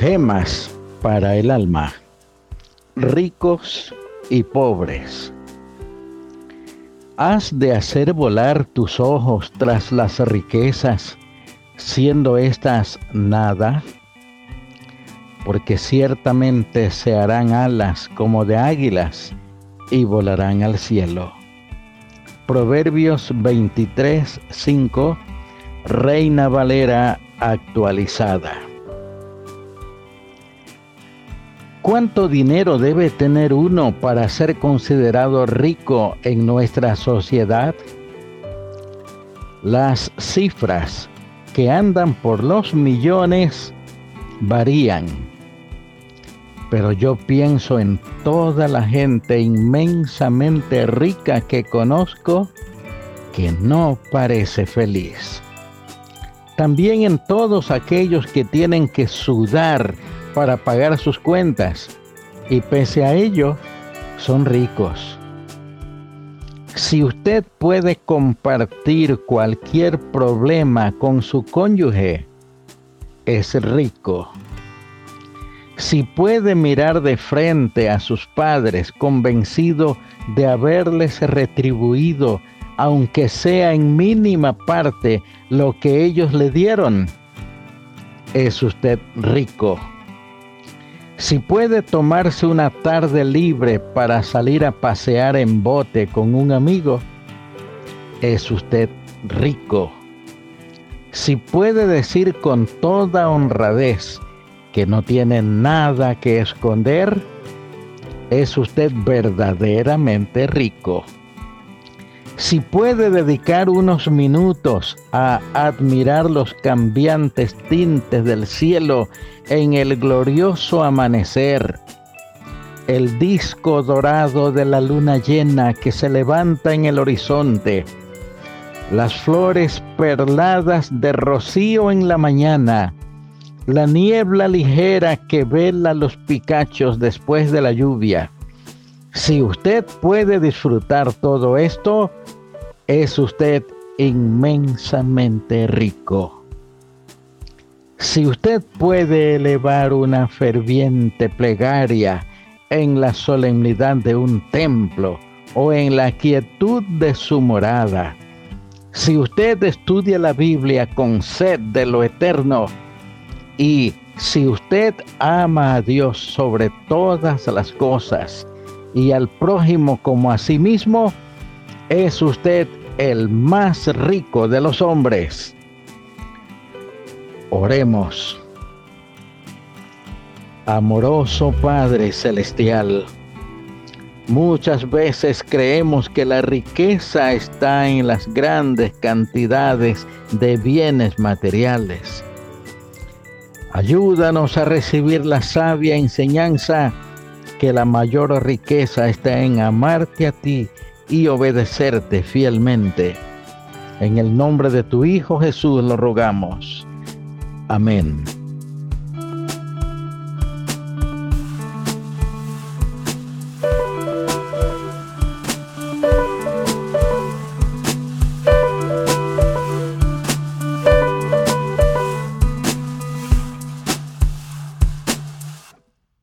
Poemas para el alma. Ricos y pobres. Has de hacer volar tus ojos tras las riquezas, siendo estas nada, porque ciertamente se harán alas como de águilas y volarán al cielo. Proverbios 23, 5, Reina Valera actualizada. ¿Cuánto dinero debe tener uno para ser considerado rico en nuestra sociedad? Las cifras que andan por los millones varían, pero yo pienso en toda la gente inmensamente rica que conozco que no parece feliz. También en todos aquellos que tienen que sudar para pagar sus cuentas y pese a ello son ricos. Si usted puede compartir cualquier problema con su cónyuge, es rico. Si puede mirar de frente a sus padres convencido de haberles retribuido, aunque sea en mínima parte, lo que ellos le dieron, es usted rico. Si puede tomarse una tarde libre para salir a pasear en bote con un amigo, es usted rico. Si puede decir con toda honradez que no tiene nada que esconder, es usted verdaderamente rico si puede dedicar unos minutos a admirar los cambiantes tintes del cielo en el glorioso amanecer, el disco dorado de la luna llena que se levanta en el horizonte, las flores perladas de rocío en la mañana, la niebla ligera que vela los picachos después de la lluvia, si usted puede disfrutar todo esto, es usted inmensamente rico. Si usted puede elevar una ferviente plegaria en la solemnidad de un templo o en la quietud de su morada, si usted estudia la Biblia con sed de lo eterno y si usted ama a Dios sobre todas las cosas, y al prójimo como a sí mismo, es usted el más rico de los hombres. Oremos. Amoroso Padre Celestial, muchas veces creemos que la riqueza está en las grandes cantidades de bienes materiales. Ayúdanos a recibir la sabia enseñanza que la mayor riqueza está en amarte a ti y obedecerte fielmente. En el nombre de tu Hijo Jesús lo rogamos. Amén.